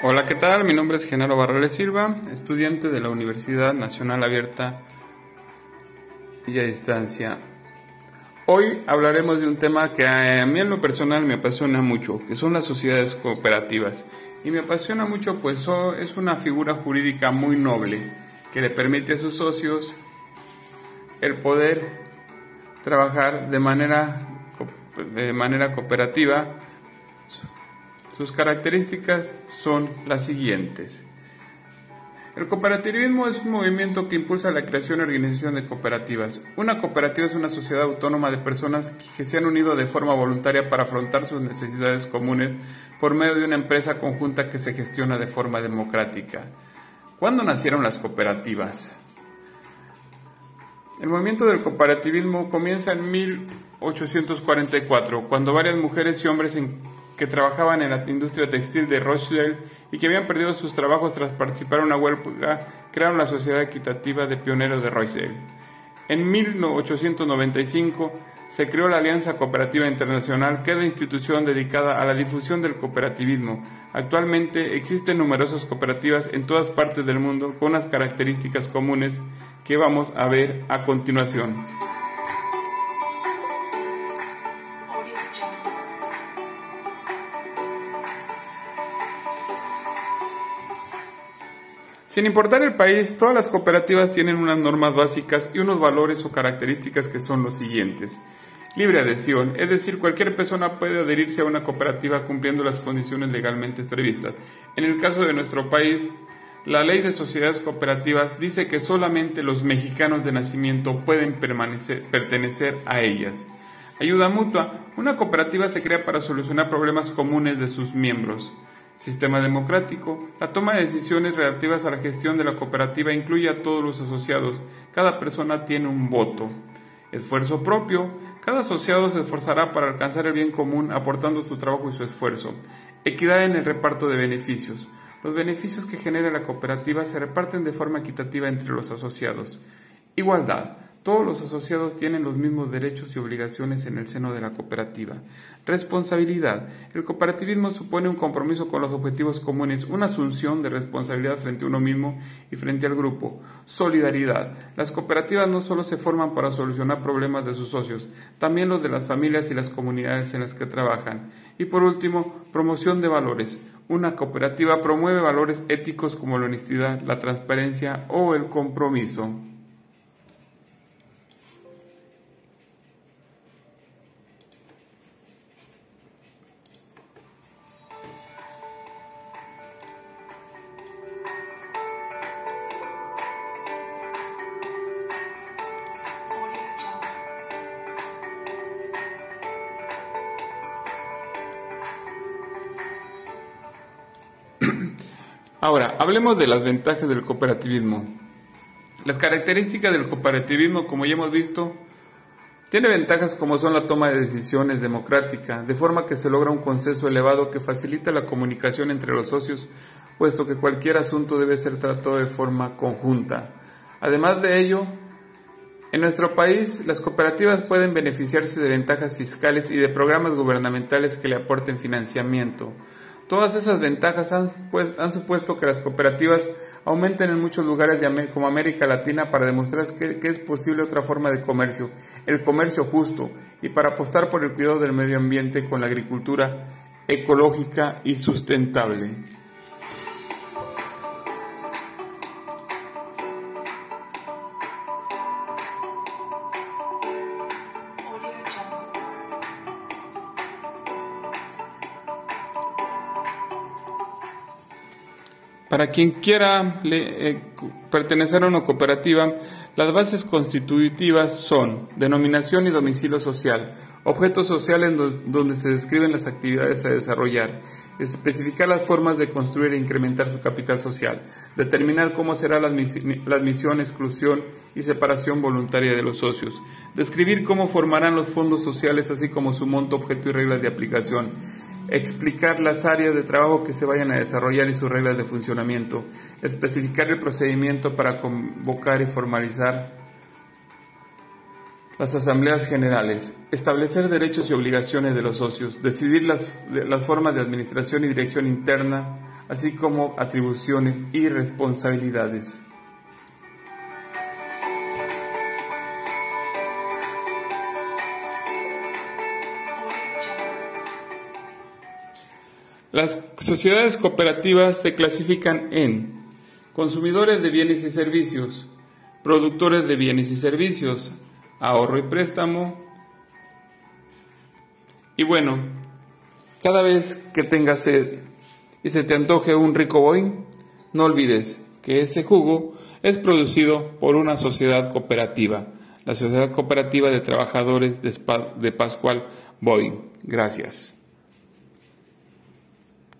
Hola, ¿qué tal? Mi nombre es Genaro Barrales Silva, estudiante de la Universidad Nacional Abierta y a Distancia. Hoy hablaremos de un tema que a mí en lo personal me apasiona mucho, que son las sociedades cooperativas. Y me apasiona mucho pues es una figura jurídica muy noble que le permite a sus socios el poder trabajar de manera, de manera cooperativa sus características son las siguientes. El cooperativismo es un movimiento que impulsa la creación y organización de cooperativas. Una cooperativa es una sociedad autónoma de personas que se han unido de forma voluntaria para afrontar sus necesidades comunes por medio de una empresa conjunta que se gestiona de forma democrática. ¿Cuándo nacieron las cooperativas? El movimiento del cooperativismo comienza en 1844, cuando varias mujeres y hombres que trabajaban en la industria textil de Rochdale y que habían perdido sus trabajos tras participar en una huelga, crearon la Sociedad Equitativa de Pioneros de Rochdale. En 1895 se creó la Alianza Cooperativa Internacional, que es la institución dedicada a la difusión del cooperativismo. Actualmente existen numerosas cooperativas en todas partes del mundo con unas características comunes que vamos a ver a continuación. Sin importar el país, todas las cooperativas tienen unas normas básicas y unos valores o características que son los siguientes. Libre adhesión, es decir, cualquier persona puede adherirse a una cooperativa cumpliendo las condiciones legalmente previstas. En el caso de nuestro país, la ley de sociedades cooperativas dice que solamente los mexicanos de nacimiento pueden pertenecer a ellas. Ayuda mutua. Una cooperativa se crea para solucionar problemas comunes de sus miembros. Sistema democrático. La toma de decisiones relativas a la gestión de la cooperativa incluye a todos los asociados. Cada persona tiene un voto. Esfuerzo propio. Cada asociado se esforzará para alcanzar el bien común aportando su trabajo y su esfuerzo. Equidad en el reparto de beneficios. Los beneficios que genera la cooperativa se reparten de forma equitativa entre los asociados. Igualdad. Todos los asociados tienen los mismos derechos y obligaciones en el seno de la cooperativa. Responsabilidad. El cooperativismo supone un compromiso con los objetivos comunes, una asunción de responsabilidad frente a uno mismo y frente al grupo. Solidaridad. Las cooperativas no solo se forman para solucionar problemas de sus socios, también los de las familias y las comunidades en las que trabajan. Y por último, promoción de valores. Una cooperativa promueve valores éticos como la honestidad, la transparencia o el compromiso. Ahora, hablemos de las ventajas del cooperativismo. Las características del cooperativismo, como ya hemos visto, tiene ventajas como son la toma de decisiones democrática, de forma que se logra un consenso elevado que facilita la comunicación entre los socios, puesto que cualquier asunto debe ser tratado de forma conjunta. Además de ello, en nuestro país las cooperativas pueden beneficiarse de ventajas fiscales y de programas gubernamentales que le aporten financiamiento. Todas esas ventajas han, pues, han supuesto que las cooperativas aumenten en muchos lugares como América Latina para demostrar que es posible otra forma de comercio, el comercio justo, y para apostar por el cuidado del medio ambiente con la agricultura ecológica y sustentable. Para quien quiera eh, pertenecer a una cooperativa, las bases constitutivas son denominación y domicilio social, objetos sociales donde se describen las actividades a desarrollar, especificar las formas de construir e incrementar su capital social, determinar cómo será la admisión, exclusión y separación voluntaria de los socios, describir cómo formarán los fondos sociales así como su monto, objeto y reglas de aplicación, explicar las áreas de trabajo que se vayan a desarrollar y sus reglas de funcionamiento, especificar el procedimiento para convocar y formalizar las asambleas generales, establecer derechos y obligaciones de los socios, decidir las, las formas de administración y dirección interna, así como atribuciones y responsabilidades. Las sociedades cooperativas se clasifican en consumidores de bienes y servicios, productores de bienes y servicios, ahorro y préstamo. Y bueno, cada vez que tengas sed y se te antoje un rico boy, no olvides que ese jugo es producido por una sociedad cooperativa, la Sociedad Cooperativa de Trabajadores de Pascual Boy. Gracias.